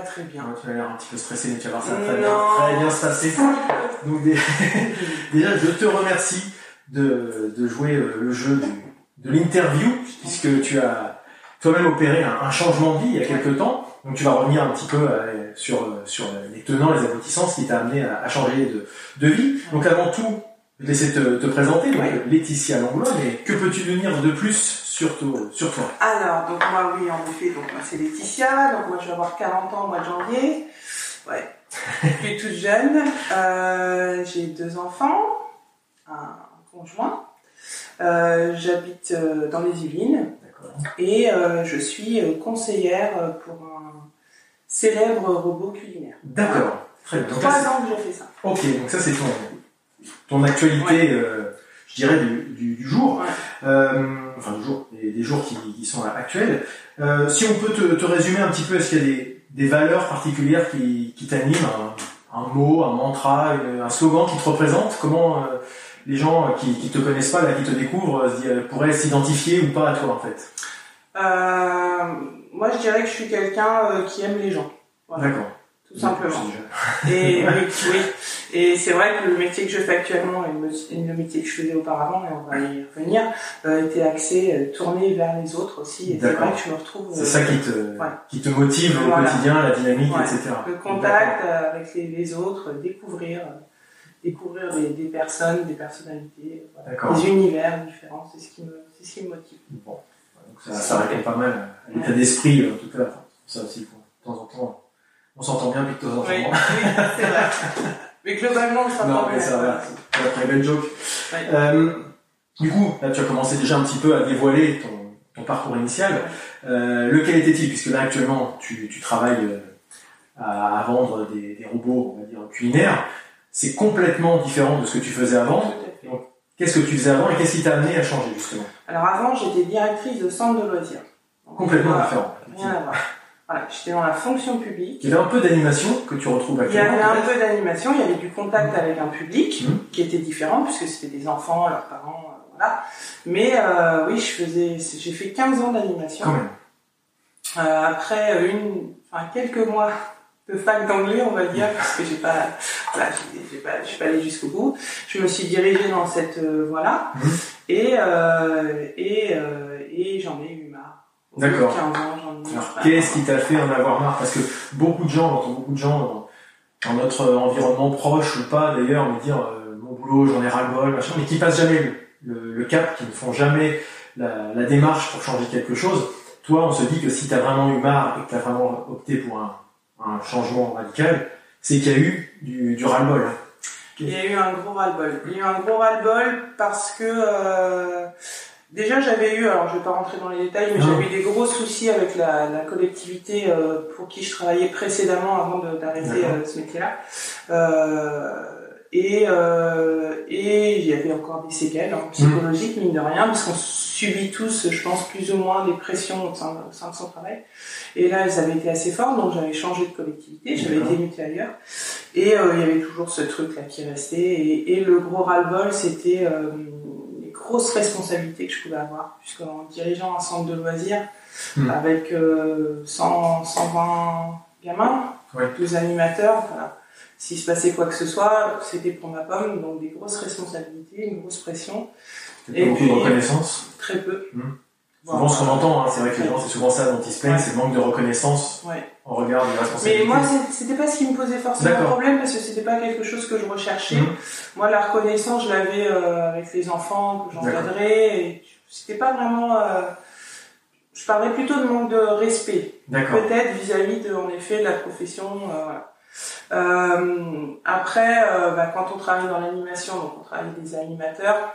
très bien. Tu as l'air un petit peu stressé, mais tu vas voir ça très bien, très bien se passer. Donc dé- déjà, je te remercie de, de jouer euh, le jeu du- de l'interview, puisque tu as toi-même opéré un, un changement de vie il y a quelques temps. Donc tu vas revenir un petit peu euh, sur, euh, sur les tenants, les aboutissants, ce qui t'a amené à, à changer de, de vie. Donc avant tout, je vais te laisser te, te présenter, donc Ouais. Laetitia Langlois, mais que peux-tu dire de plus sur, sur toi? Alors, donc moi oui, en effet, donc moi c'est Laetitia, donc moi je vais avoir 40 ans au mois de janvier. Ouais. Je suis toute jeune. Euh, J'ai deux enfants, un conjoint. Euh, J'habite euh, dans les Yvelines et je suis conseillère pour un célèbre robot culinaire. D'accord. Très bien. Trois ans que je fais ça. Ok, donc ça c'est ton, ton actualité, euh, je dirais, du, du, du jour. Ouais. Euh, enfin, du jour, des, des jours qui, qui sont actuels. Euh, si on peut te, te résumer un petit peu, est-ce qu'il y a des, des valeurs particulières qui, qui t'animent un, un mot, un mantra, un slogan qui te représente? Comment les gens qui, qui te connaissent pas, là, qui te découvrent, pourraient s'identifier ou pas à toi en fait? Moi je dirais que je suis quelqu'un qui aime les gens. Voilà, D'accord. Tout simplement. Et oui, oui. Et c'est vrai que le métier que je fais actuellement et le métier que je faisais auparavant, et on va y revenir, euh, était axé, euh, tourné vers les autres aussi. Et c'est vrai que je me retrouve. C'est euh, ça qui te, Ouais. qui te motive au Voilà. quotidien, la dynamique, Ouais. etc. Le contact euh, avec les, les autres, euh, découvrir, euh, découvrir des, des personnes, des personnalités, voilà. Des univers différents, c'est ce qui me, c'est ce qui me motive. Bon, donc ça, ça répond pas mal à l'état d'esprit, en tout cas. Ça aussi, de temps en temps, on s'entend bien, en temps. Oui, oui, c'est vrai. Mais globalement, ça Non, va mais ça va, c'est la très belle joke. Euh, du coup, là, tu as commencé déjà un petit peu à dévoiler ton, ton parcours initial. Euh, lequel était-il? Puisque là, actuellement, tu, tu travailles euh, à, à vendre des, des robots, on va dire, culinaires. C'est complètement différent de ce que tu faisais avant. Qu'est-ce que tu faisais avant et qu'est-ce qui t'a amené à changer, justement? Alors avant, j'étais directrice de centre de loisirs. Donc, Complètement différent. Rien à voir. Voilà, j'étais dans la fonction publique. Il y avait un peu d'animation que tu retrouves Il y actuellement. avait un peu d'animation, il y avait du contact avec un public Mhm. qui était différent puisque c'était des enfants, leurs parents, euh, voilà. Mais euh, oui, je faisais, j'ai fait 15 ans d'animation. Euh, après une, enfin quelques mois de fac d'anglais, on va dire, parce que j'ai pas, voilà, j'ai pas, je suis pas allée jusqu'au bout. Je me suis dirigée dans cette euh, voie-là Mhm. et euh, et euh, et j'en ai eu marre. Au bout de D'accord. 15 ans, j'en ai eu Alors, qu'est-ce qui t'a fait en avoir marre? Parce que beaucoup de gens, j'entends beaucoup de gens dans, notre environnement proche ou pas d'ailleurs, me dire euh, mon boulot, j'en ai ras-le-bol, machin, mais qui passent jamais le, le- le cap, qui ne font jamais la, la démarche pour changer quelque chose. Toi, on se dit que si tu as vraiment eu marre et que tu as vraiment opté pour un, un changement radical, c'est qu'il y a eu du, du ras-le-bol. hein. Il y a eu un gros ras-le-bol. Il y a eu un gros ras-le-bol parce que euh, déjà j'avais eu, alors je vais pas rentrer dans les détails, mais j'avais eu des gros soucis avec la, la collectivité euh, pour qui je travaillais précédemment avant d'arrêter euh, ce métier-là. Euh, et euh, et il y avait encore des séquelles hein, psychologiques mine de rien parce qu'on subit tous, je pense plus ou moins des pressions au sein, au sein de son travail. Et là, elles avaient été assez fortes, donc j'avais changé de collectivité, j'avais été mutée ailleurs. Et euh, il y avait toujours ce truc-là qui restait. Et, et le gros ras-le-bol, c'était euh, les grosses responsabilités que je pouvais avoir, puisqu'en dirigeant un centre de loisirs Hmm. avec euh, 100, 120 gamins, Ouais. 12 animateurs, voilà. S'il se passait quoi que ce soit, c'était pour ma pomme, donc des grosses responsabilités, une grosse pression, Et beaucoup puis- de reconnaissance? très peu. Hmm. Souvent, ce qu'on entend, hein, c'est vrai que les gens, c'est souvent ça dont ils se plaignent, Ouais. c'est le manque de reconnaissance Ouais. en regard des Mais responsabilités. moi, c'est- c'était pas ce qui me posait forcément problème parce que c'était pas quelque chose que je recherchais. Mhm. Moi, la reconnaissance, je l'avais euh, avec les enfants que j'encadrais. C'était pas vraiment. euh, je parlais plutôt de manque de respect, peut-être vis-à-vis de, en effet, de la profession. euh, après, bah, quand on travaille dans l'animation, donc on travaille avec des animateurs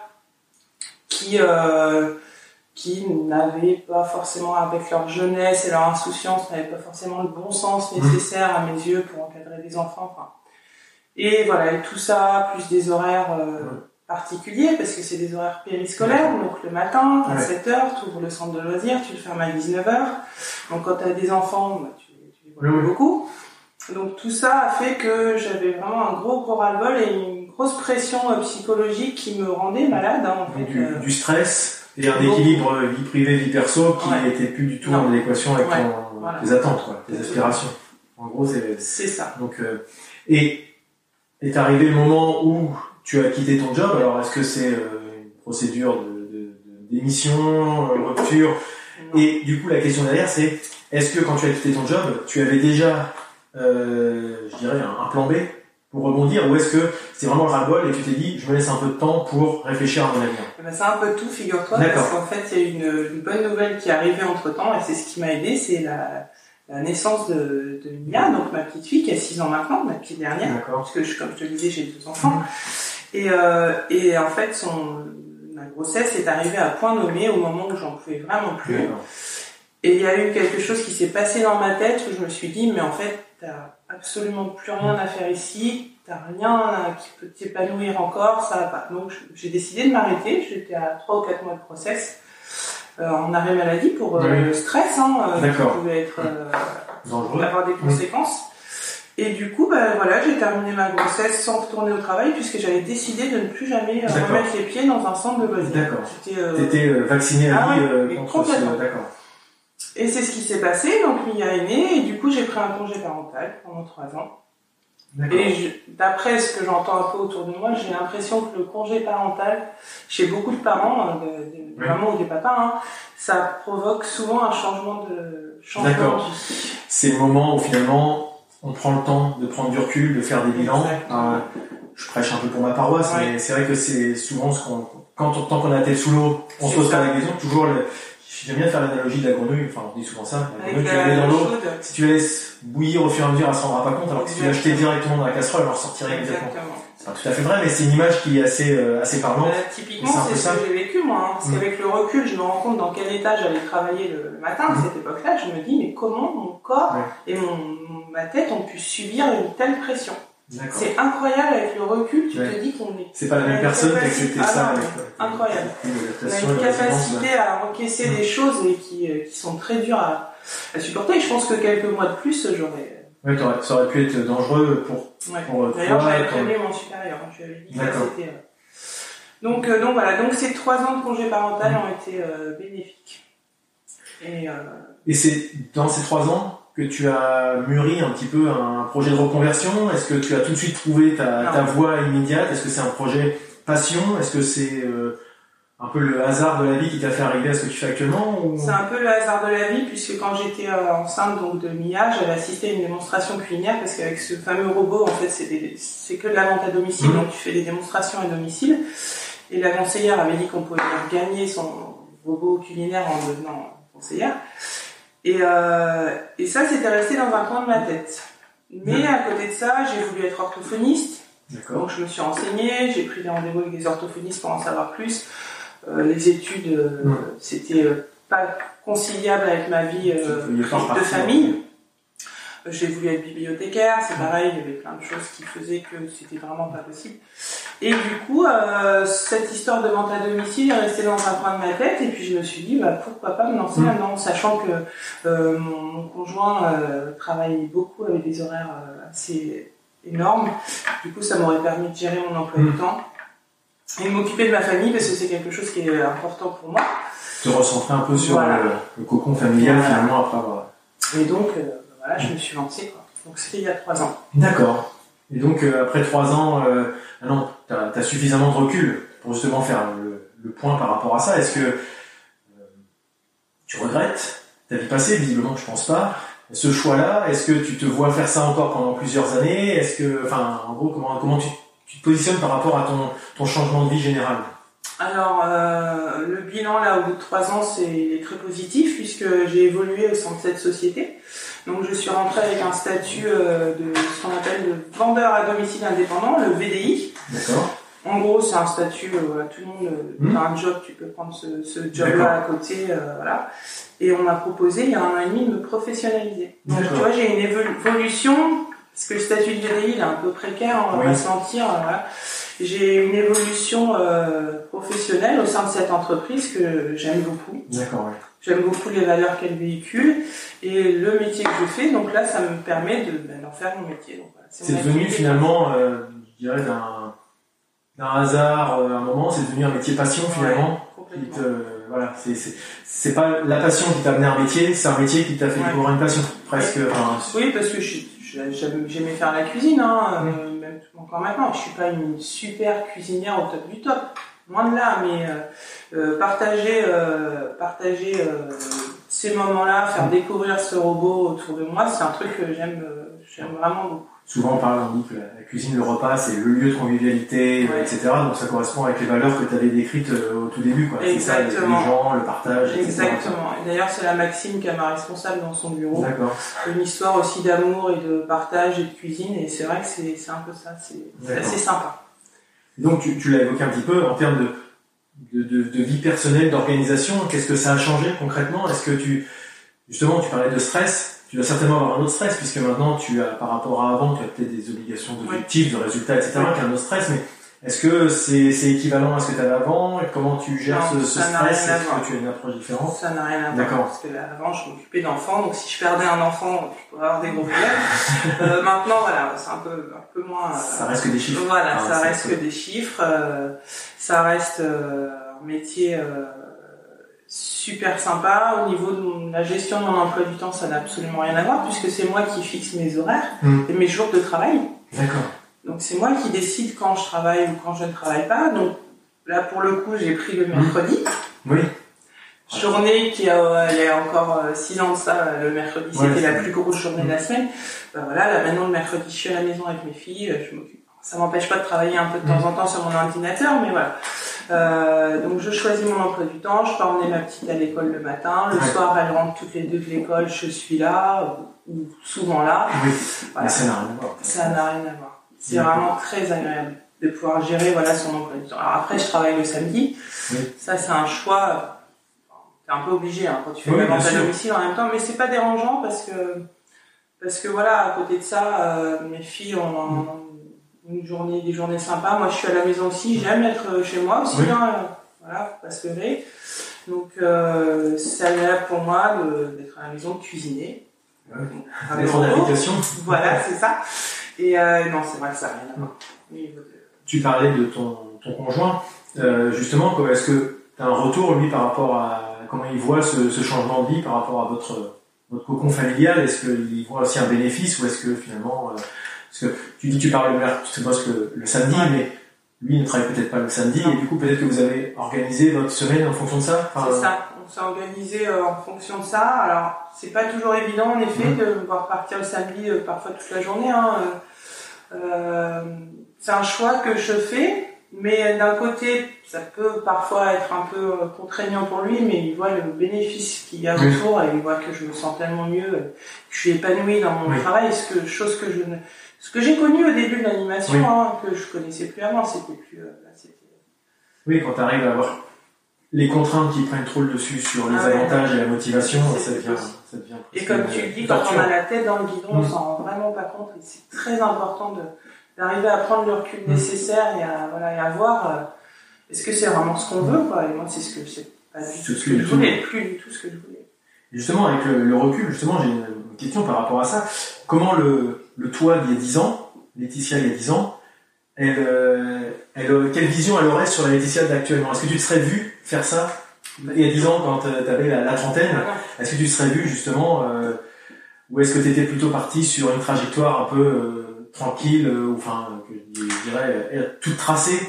qui euh, qui n'avaient pas forcément, avec leur jeunesse et leur insouciance, n'avaient pas forcément le bon sens nécessaire à mes yeux pour encadrer des enfants. Et voilà, et tout ça, plus des horaires euh, Ouais. particuliers, parce que c'est des horaires périscolaires, donc le matin, à Ouais. 7h, tu ouvres le centre de loisirs, tu le fermes à 19h. Donc quand tu as des enfants, bah, tu, tu les vois beaucoup. Donc tout ça a fait que j'avais vraiment un gros gros ras-le-bol et une grosse pression euh, psychologique qui me rendait malade. hein, en fait. Du, Euh, du stress et un équilibre vie privée, vie perso qui Ouais. n'était plus du tout Non. en adéquation avec Ouais. ton, tes attentes, quoi, tes aspirations. En gros, c'est. C'est ça. Donc, euh, et est arrivé le moment où tu as quitté ton job. Alors, est-ce que c'est euh, une procédure de, de, de démission, euh, rupture? Non. Et du coup, la question derrière, c'est est-ce que quand tu as quitté ton job, tu avais déjà, euh, je dirais, un, un plan B? Pour rebondir, ou est-ce que c'est vraiment le ras-le-bol et tu t'es dit, je me laisse un peu de temps pour réfléchir à mon avenir? Ben, c'est un peu tout, figure-toi, parce qu'en fait, il y a une, une bonne nouvelle qui est arrivée entre temps, et c'est ce qui m'a aidé, c'est la, la naissance de, de Mia, donc ma petite fille qui a 6 ans maintenant, ma petite dernière, parce que je, comme je te le disais, j'ai deux enfants. Et, euh, et en fait, son, ma grossesse est arrivée à point nommé au moment où j'en pouvais vraiment plus. Et il y a eu quelque chose qui s'est passé dans ma tête où je me suis dit, mais en fait, t'as absolument plus rien à faire ici, t'as rien qui peut t'épanouir encore, ça va pas. Donc j'ai décidé de m'arrêter, j'étais à 3 ou 4 mois de process, euh, en arrêt maladie pour euh, Oui. le stress, hein, euh, qui pouvait être, euh, Dangereux. avoir des conséquences. Et du coup, bah, voilà, j'ai terminé ma grossesse sans retourner au travail puisque j'avais décidé de ne plus jamais euh, remettre les pieds dans un centre de loisirs. D'accord. J'étais, T'étais vacciné à Ah vie contre ce... D'accord. Et c'est ce qui s'est passé, donc Mia est née, et du coup j'ai pris un congé parental pendant trois ans. Et d'après ce que j'entends un peu autour de moi, j'ai l'impression que le congé parental, chez beaucoup de parents, euh, de- Oui. mamans ou des papas, hein, ça provoque souvent un changement de changement D'accord. de. C'est le moment où finalement on prend le temps de prendre du recul, de faire des bilans. Euh, je prêche un peu pour ma paroisse, Ouais. mais c'est vrai que c'est souvent ce qu'on, quand on, tant qu'on a tête sous l'eau, on se pose pas la question. Toujours, le, j'aime bien faire l'analogie de la grenouille. Enfin, on dit souvent ça. La grenouille, tu la mets dans l'eau. Si tu la laisses bouillir au fur et à mesure, elle s'en rendra pas compte. Alors que si tu la jetais Exactement. directement dans la casserole, elle en ressortirait immédiatement. Exactement. C'est pas tout à fait vrai, mais c'est une image qui est assez, euh, assez parlante. Euh, typiquement, C'est ce ça. que j'ai vécu moi, hein, parce Mm. qu'avec le recul, je me rends compte dans quel état j'allais travailler le, matin à Mm. cette époque-là. Je me dis, mais comment mon corps Ouais. et mon, ma tête ont pu subir une telle pression? C'est incroyable avec le recul, tu Ouais. te dis qu'on est C'est pas la même personne qui acceptait ça Ah avec euh, incroyable. On a une capacité à encaisser Mm. des choses et qui, euh, qui sont très dures à, à supporter. Et je pense que quelques mois de plus, j'aurais. Ouais, t'aurais- ça aurait pu être dangereux pour. Ouais. Pour, euh, D'ailleurs, j'avais prévenu mon supérieur. hein, Je lui avais dit que D'accord. c'était. euh, Donc, euh, donc voilà. Donc ces trois ans de congé parental ont été euh, bénéfiques. Et euh, Et c'est dans ces trois ans que tu as mûri un petit peu un projet de reconversion? Est-ce que tu as tout de suite trouvé ta, voie immédiate? Est-ce que c'est un projet passion? Est-ce que c'est euh, un peu le hasard de la vie qui t'a fait arriver à ce que tu fais actuellement ou... c'est un peu le hasard de la vie puisque quand j'étais euh, enceinte donc de Mia, j'avais assisté à une démonstration culinaire parce qu'avec ce fameux robot, en fait, c'est que de la vente à domicile, Mhm. donc tu fais des démonstrations à domicile. Et la conseillère avait dit qu'on pouvait gagner son robot culinaire en devenant conseillère. Et, euh, et ça, c'était resté dans un coin de ma tête. Mais Mhm. à côté de ça, j'ai voulu être orthophoniste. Donc je me suis renseignée, j'ai pris des rendez-vous avec des orthophonistes pour en savoir plus. Euh, les études, euh, Mm. c'était euh, pas conciliable avec ma vie de famille. J'ai voulu être bibliothécaire, c'est pareil, il y avait plein de choses qui faisaient que c'était vraiment pas possible. Et du coup, euh, cette histoire de vente à domicile est restée dans un coin de ma tête, et puis je me suis dit, bah, pourquoi pas me lancer Mm. là-dedans, sachant que euh, mon, conjoint euh, travaille beaucoup avec des horaires assez énormes. Du coup, ça m'aurait permis de gérer mon emploi Mm. du temps et de m'occuper de ma famille, parce que c'est quelque chose qui est important pour moi. Te recentrer un peu sur Voilà. le, le cocon familial Voilà. finalement après avoir... Et donc, voilà, je me suis lancée. Quoi. Donc c'était il y a trois ans. D'accord. Et donc après trois ans, ah non, tu as, suffisamment de recul pour justement faire le, le point par rapport à ça. Est-ce que euh, tu regrettes ta vie passée? Visiblement, je pense pas. Ce choix-là, est-ce que tu te vois faire ça encore pendant plusieurs années? Est-ce que, enfin, en gros, comment, comment tu, tu te positionnes par rapport à ton, ton changement de vie général? Alors, euh, le bilan, là, au bout de trois ans, c'est il est très positif, puisque j'ai évolué au sein de cette société. Donc, je suis rentrée avec un statut euh, de ce qu'on appelle de vendeur à domicile indépendant, le VDI. D'accord. En gros, c'est un statut, euh, voilà, tout le monde Mhm. a un job, tu peux prendre ce, job-là à côté, voilà. Et on m'a proposé, il y a un an et demi, de me professionnaliser. Donc, tu vois, j'ai une évolu- évolution, parce que le statut de VDI, il est un peu précaire, on va Oui. pas se mentir, voilà. J'ai une évolution euh, professionnelle au sein de cette entreprise que j'aime beaucoup. D'accord, ouais. J'aime beaucoup les valeurs qu'elle véhicule et le métier que je fais. Donc là, ça me permet de, ben, d'en faire mon métier. Voilà, C'est devenu finalement, euh, je dirais, d'un, hasard, euh, un moment, c'est devenu un métier passion finalement. Complètement. te- voilà, c'est pas la passion qui t'a amené à un métier, c'est un métier qui t'a fait Ouais. découvrir une passion, presque. Enfin, Oui, parce que je- j'aime- j'aimais faire la cuisine, hein, euh, même encore maintenant. Je suis pas une super cuisinière au top du top, loin de là, mais euh, euh, partager, euh, partager ces moments-là, faire découvrir ce robot autour de moi, c'est un truc que j'aime, euh, j'aime vraiment beaucoup. souvent on parle, dit que la, cuisine, le repas, c'est le lieu de convivialité, Ouais. etc. Donc ça correspond avec les valeurs que tu avais décrites euh, au tout début, quoi. C'est ça, les, gens, le partage, etc. Exactement. Et d'ailleurs, c'est la Maxime qui a ma responsable dans son bureau. D'accord. Une histoire aussi d'amour et de partage et de cuisine, et c'est vrai que c'est c'est un peu ça. C'est assez sympa. Donc tu, tu l'as évoqué un petit peu en termes de, de, de, de vie personnelle, d'organisation. Qu'est-ce que ça a changé concrètement? Est-ce que tu justement tu parlais de stress Tu dois certainement avoir un autre stress puisque maintenant tu as par rapport à avant tu as peut-être des obligations d'objectifs, de résultats, etc. Oui. Qui est un autre stress. Mais est-ce que c'est c'est équivalent à ce que tu avais avant Et Comment tu gères Non, ce, ce stress Est-ce que tu as une approche différente Ça n'a rien à voir. D'accord. Parce que là, avant, je m'occupais d'enfants, donc si je perdais un enfant, je pourrais avoir des gros problèmes. euh, maintenant, voilà, c'est un peu, un peu moins. euh, Ça reste que des chiffres. Voilà, Ah, ça reste que des chiffres. euh, ça reste euh, un métier euh, super sympa. Au niveau de mon- la gestion de mon emploi du temps, ça n'a absolument rien à voir puisque c'est moi qui fixe mes horaires Hmm. et mes jours de travail. D'accord. Donc c'est moi qui décide quand je travaille ou quand je ne travaille pas. Donc là, pour le coup, j'ai pris le mercredi. Oui. Journée qui a, il y a encore euh, six ans de ça, le mercredi, Ouais, c'était la plus grosse journée de la semaine. Ben voilà, là maintenant le mercredi, je suis à la maison avec mes filles, euh, je m'occupe. Ça m'empêche pas de travailler un peu de temps en temps sur mon ordinateur, mais voilà. Euh, donc je choisis mon emploi du temps, je peux emmener ma petite à l'école le matin, le Ouais. soir elle rentre toutes les deux de l'école, je suis là, ou ou souvent là. Oui. Voilà. Mais ça n'a rien à voir. Ça n'a rien à voir. C'est vraiment très agréable de pouvoir gérer voilà son emploi du temps. Alors après, je travaille le samedi. Oui. Ça, c'est un choix. euh, T'es un peu obligé hein, quand tu fais Oui, la vente à domicile en même temps, mais c'est pas dérangeant parce que parce que voilà, à côté de ça, euh, mes filles ont un- une journée, des journées sympas. Moi, je suis à la maison aussi. J'aime être chez moi aussi. Oui. Hein, euh, voilà, faut pas se lever. Donc, euh, c'est agréable pour moi d'être à la maison, de cuisiner. Ouais. Voilà, c'est ça. Et euh, non, c'est vrai que ça n'a rien à voir. De- Tu parlais de ton, ton conjoint. Euh, justement, est-ce que tu as un retour, lui, par rapport à comment il voit ce, ce changement de vie par rapport à votre, votre cocon familial? Est-ce qu'il voit aussi un bénéfice ou est-ce que finalement. euh, parce que tu dis tu parles le mercredi, tu bosses le, le samedi, Ouais. mais lui il ne travaille peut-être pas le samedi Non. et du coup peut-être que vous avez organisé votre semaine en fonction de ça? Enfin, C'est ça. On s'est organisé euh, en fonction de ça. Alors, c'est pas toujours évident, en effet, Mhm. de pouvoir partir le samedi, euh, parfois toute la journée. Hein. Euh, c'est un choix que je fais, mais d'un côté, ça peut parfois être un peu contraignant pour lui, mais il voit le bénéfice qu'il y a Oui. autour et il voit que je me sens tellement mieux, que je suis épanouie dans mon Oui. travail, ce que, chose que je ne, ce que j'ai connu au début de l'animation, Oui. hein, que je connaissais plus avant, c'était plus, là, c'était- Oui, quand tu arrives à avoir les contraintes qui prennent trop le dessus sur les Ah ouais. avantages et la motivation, ça devient, ça devient Et comme tu le dis, quand on a la tête dans le guidon, on Mm. s'en rend vraiment pas compte. Et c'est très important d'arriver à prendre le recul Mm. nécessaire et à, voilà, et à voir euh, est-ce que c'est vraiment ce qu'on veut. Quoi. Et moi, c'est ce que c'est pas du tout ce que Plus je voulais, plus du tout ce que je voulais. Justement, avec le, le recul, justement, j'ai une, une question par rapport à ça. Comment le, le toi d'il y a 10 ans, Laetitia il y a 10 ans, elle, euh, elle, euh, quelle vision elle aurait sur la Laetitia d'actuellement? Est-ce que tu te serais vu faire ça il y a 10 ans quand tu avais la, la trentaine? Voilà. Est-ce que tu te serais vu justement euh, Ou est-ce que tu étais plutôt parti sur une trajectoire un peu euh, tranquille, euh, ou enfin, je dirais, euh, toute tracée?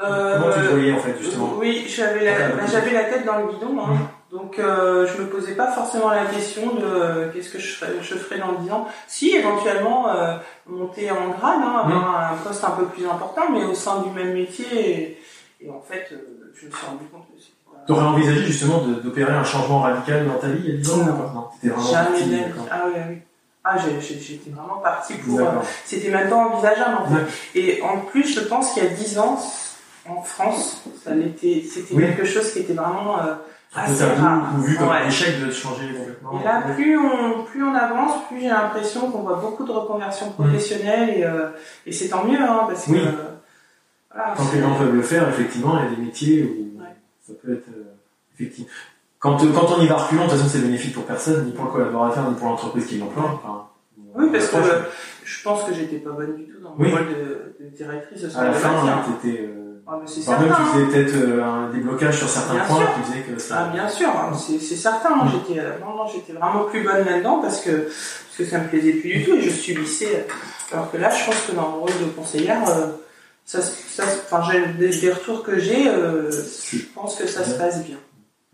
Euh, Comment tu te voyais en fait justement? Oui, j'avais la, Ah, bah, la tête dans le guidon. Hein. Donc, euh, je me posais pas forcément la question de euh, qu'est-ce que je ferais, je ferais dans 10 ans. Si, éventuellement, euh, monter en grade, hein, Mm. avoir un poste un peu plus important, mais au sein du même métier. Et, et en fait, euh, je me suis rendu compte que pas... T'aurais envisagé justement d'opérer un changement radical dans ta vie il y a 10 ans Non. Non, vraiment Jamais parti. Ah oui, ah oui. Ah, j'étais vraiment partie pour... euh. C'était pas envisageable, en fait. Et en plus, je pense qu'il y a 10 ans, en France, ça c'était Oui. quelque chose qui était vraiment rare. ou vu comme Ouais. un échec de changer complètement. Et là, plus on, plus on avance, plus j'ai l'impression qu'on voit beaucoup de reconversions professionnelles et, euh, et c'est tant mieux, hein, parce que Oui. euh, voilà, Quand c'est- les gens peuvent le faire, effectivement, il y a des métiers où Ouais. ça peut être euh, effectivement. Quand, quand on y va reculant, de toute façon, c'est bénéfique pour personne, ni pour le collaborateur, ni pour l'entreprise qui l'emploie. Enfin, Oui, parce que euh, je pense que j'étais pas bonne du tout dans mon Oui. rôle de, de directrice à la fin, t'étais, euh, Ah, c'est même, certain. tu hein. faisais peut-être euh, un déblocage sur certains Bien points sûr. qui faisaient que ça. Ah bien sûr, hein, c'est c'est certain. Moi, j'étais euh, non, non, j'étais vraiment plus bonne là-dedans parce que parce que ça me plaisait plus du tout et je subissais. Alors que là, je pense que dans mon rôle de conseillère, euh, ça, ça, enfin, j'ai des, des retours que j'ai, euh, je pense que ça se passe bien.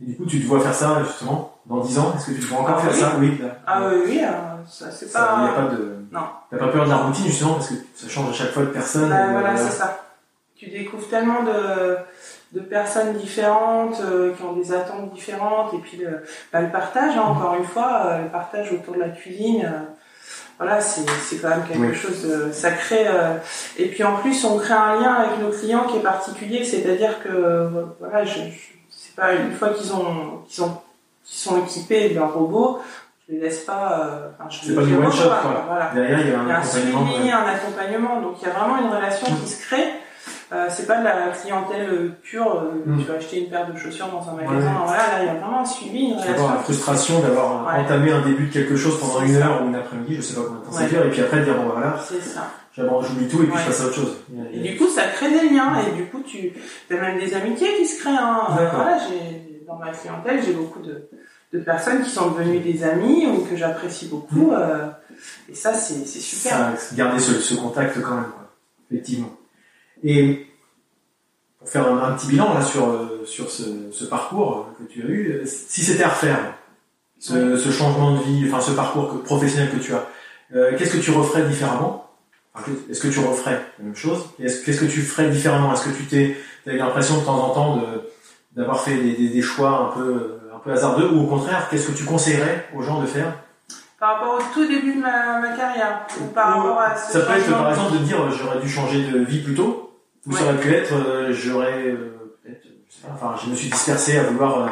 Et du coup, tu te vois faire ça justement dans 10 ans? Est-ce que tu te vois encore Ah faire oui. ça? Oui. là. Ah oui, oui, euh, ça c'est Ça, y a pas. pas de. Non. T'as pas peur de la routine justement parce que ça change à chaque fois de personne. Bah, voilà, c'est ça. Tu découvres tellement de, de personnes différentes, euh, qui ont des attentes différentes, et puis le, bah, le partage, hein, encore une fois, euh, le partage autour de la cuisine, euh, voilà, c'est quand même quelque Oui. chose de sacré. et puis en plus, on crée un lien avec nos clients qui est particulier, c'est-à-dire que, voilà, je, je- c'est pas une fois qu'ils ont, qu'ils ont, qu'ils sont équipés d'un robot, je les laisse pas, euh, enfin, je les- pas du one shot, voilà. Derrière, il y a Il y un a un accompagnement. suivi, ouais. un accompagnement, donc il y a vraiment une relation qui se crée. Euh, c'est pas de la clientèle euh, pure, euh, Mm. tu vas acheter une paire de chaussures dans un magasin, Ouais. voilà, là il y a vraiment un suivi, une relation. la frustration d'avoir Ouais. entamé un début de quelque chose pendant C'est une ça. heure ou une après-midi, je sais pas combien de temps ça Ouais. dure, et puis après dire bon bah, voilà, C'est ça. j'abandonne, j'oublie tout et puis je passe à autre chose. Et du coup, ça crée des liens, et du coup, tu as même des amitiés qui se créent. Hein. Voilà, dans ma clientèle, j'ai beaucoup de, de personnes qui sont devenues des amis ou que j'apprécie beaucoup. Mm. euh, et ça, c'est, c'est super. Ça, garder ce, ce contact quand même, quoi. effectivement. Et pour faire un, un petit bilan là sur, euh, sur ce, ce parcours que tu as eu, euh, si c'était à refaire, ce, ce changement de vie, enfin ce parcours que- professionnel que tu as, euh, qu'est-ce que tu referais différemment? Enfin, Est-ce que tu referais la même chose? Qu'est-ce que tu ferais différemment? Est-ce que tu t'es eu l'impression de temps en temps de d'avoir fait des, des, des choix un peu un peu hasardeux? Ou au contraire qu'est-ce que tu conseillerais aux gens de faire Par rapport au tout début de ma, ma carrière, ou par Ou- rapport à ce Ça peut être par exemple de dire euh, j'aurais dû changer de vie plus tôt, ou ça aurait pu être euh, j'aurais euh, peut-être, je sais pas, enfin je me suis dispersé à vouloir euh,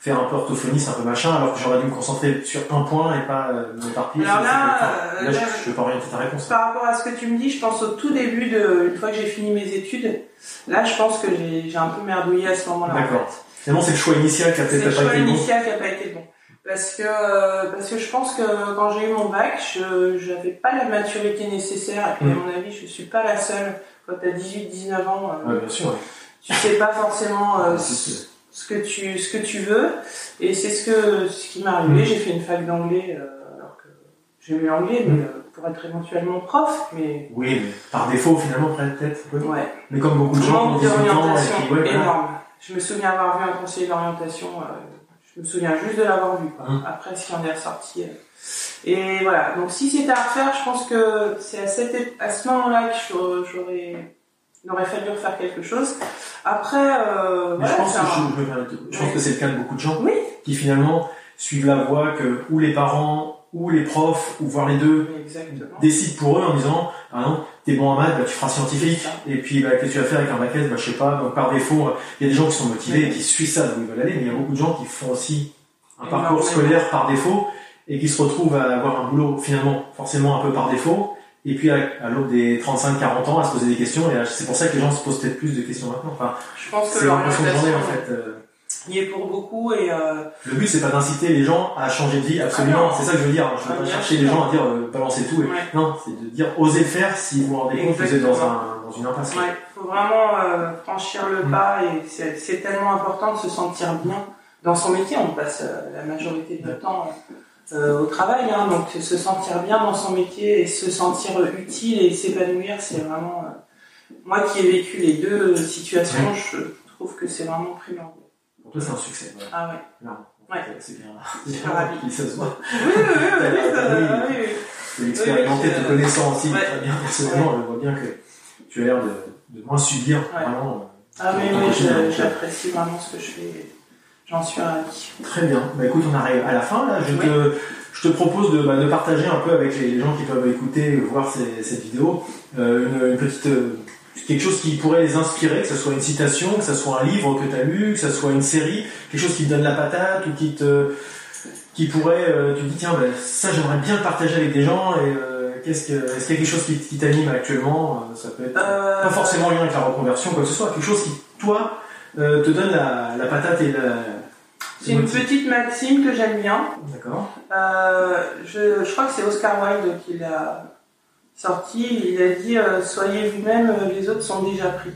faire un peu orthophoniste, un peu machin, alors que j'aurais dû me concentrer sur un point et pas m'éparpiller. Alors là, euh, là, je, là, je peux pas orienter ta réponse. Par rapport à ce que tu me dis, je pense au tout début de, une fois que j'ai fini mes études, là je pense que j'ai un peu merdouillé à ce moment-là. en D'accord. fait. Finalement c'est le choix initial qui a peut-être le pas choix été le bon. initial qui n'a pas été bon. Parce que, euh, parce que je pense que quand j'ai eu mon bac, je n'avais pas la maturité nécessaire. Et puis, à Mm. mon avis, je suis pas la seule. Quand tu as 18-19 ans, euh, Ouais, bien sûr. ouais. tu sais pas forcément euh, ce, que tu, ce que tu veux. Et c'est ce, que, ce qui m'est arrivé. Mm. J'ai fait une fac d'anglais, euh, alors que j'aimais l'anglais, mais Mm. euh, pour être éventuellement prof. Mais Oui, mais par défaut finalement peut-être. peu. ouais. Mais comme beaucoup de gens ont Manque de 18 ans et orientation puis ouais, voilà. énorme. Je me souviens avoir vu un conseiller d'orientation, euh, je me souviens juste de l'avoir vu. quoi. Hum. Après, ce qui en est ressorti. euh. Et voilà, donc si c'était à refaire, je pense que c'est à, cette ép- à ce moment-là que j'aurais- j'aurais, fallu refaire quelque chose. Après, euh, voilà, je pense que, un- je, je me permets de- je pense Oui. que c'est le cas de beaucoup de gens Oui. qui finalement suivent la voie que ou les parents ou les profs ou voire les deux Exactement. décident pour eux en disant ah non t'es bon en maths bah, tu feras scientifique et puis bah, qu'est-ce que tu vas faire avec un bac S? Bah, je sais pas donc par défaut il y a des gens qui sont motivés et qui suivent ça d'où ils veulent aller mais il y a beaucoup de gens qui font aussi un parcours scolaire par défaut et qui se retrouvent à avoir un boulot finalement forcément un peu par défaut et puis à, à l'aube des 35-40 ans à se poser des questions et c'est pour ça que les gens se posent peut-être plus de questions maintenant. Enfin Je pense que c'est l'impression en fait euh, y est pour beaucoup et euh, le but c'est pas d'inciter les gens à changer de vie absolument Ah non. c'est ça que je veux dire je veux Ah, pas bien chercher les gens à dire euh, balancer tout et... Ouais. non c'est de dire osez le faire si vous vous rendez compte que vous êtes dans, un, dans une impasse Ouais, faut vraiment euh, franchir le Mm. pas et c'est tellement important de se sentir bien dans son métier. On passe euh, la majorité de notre temps au travail, hein, donc se sentir bien dans son métier et se sentir utile et s'épanouir, c'est vraiment. moi qui ai vécu les deux situations, je trouve que c'est vraiment primordial. Pour toi c'est un succès ouais. Ah ouais. Non, Ouais. c'est bien Je suis ravie. Puis ça se voit Oui, oui, oui, oui, oui, ça- Oui. oui, l'expérimenté Oui, oui, te connaissant aussi ouais. très bien personnellement on voit bien que tu as l'air de, de moins subir Ouais. vraiment euh, Ah oui, oui, je- j'apprécie vraiment ce que je fais. J'en suis ravie. Très bien. Bah écoute, on arrive à la fin là. Je, Oui. te, je te propose de, bah, de partager un peu avec les gens qui peuvent écouter, voir ces- cette vidéo, euh, une, une petite euh, quelque chose qui pourrait les inspirer, que ce soit une citation, que ce soit un livre que tu as lu, que ce soit une série, quelque chose qui te donne la patate ou qui te qui pourrait, euh, tu te dis tiens, bah, ça j'aimerais bien le partager avec des gens et euh, qu'est-ce que est-ce qu'il y a quelque chose qui, qui t'anime actuellement Euh, Ça peut être pas forcément en lien avec la reconversion, quoi que ce soit, quelque chose qui toi te donne la, la patate et la C'est une petite maxime que j'aime bien. D'accord. Euh, je, je crois que c'est Oscar Wilde qui l'a sorti. Il a dit euh, Soyez vous-même, euh, les autres sont déjà pris.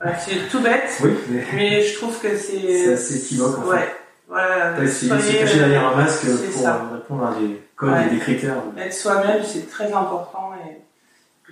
Voilà, c'est tout bête, Oui, mais mais je trouve que c'est c'est. assez équivoque en fait. Ouais. Voilà. Ouais, c'est caché euh, derrière un masque c'est pour ça. euh, répondre à des codes Ouais. et des critères. Être soi-même, c'est très important et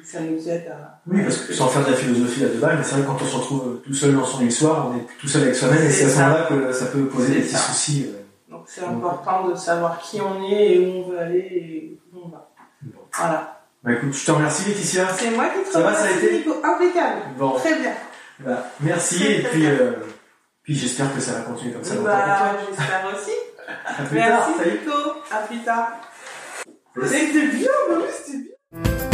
ça nous aide à. Oui, parce que sans faire de la philosophie là de balle, mais c'est vrai que quand on se retrouve tout seul dans son histoire, on est tout seul avec soi-même et C'est à ce moment-là que ça peut poser des petits ça. soucis. euh. Donc c'est important de savoir qui on est et où on veut aller et où on va. Bon. Voilà. Bah écoute, je te remercie Laetitia. C'est moi qui te Ça va, ça a remercie, été Nico. Impeccable. Bon, Très bien. bah, merci et puis, euh, puis j'espère que ça va continuer comme ça Bah, j'espère aussi. À plus tard, Merci salut. Nico. À plus tard. C'était bien, c'était bien.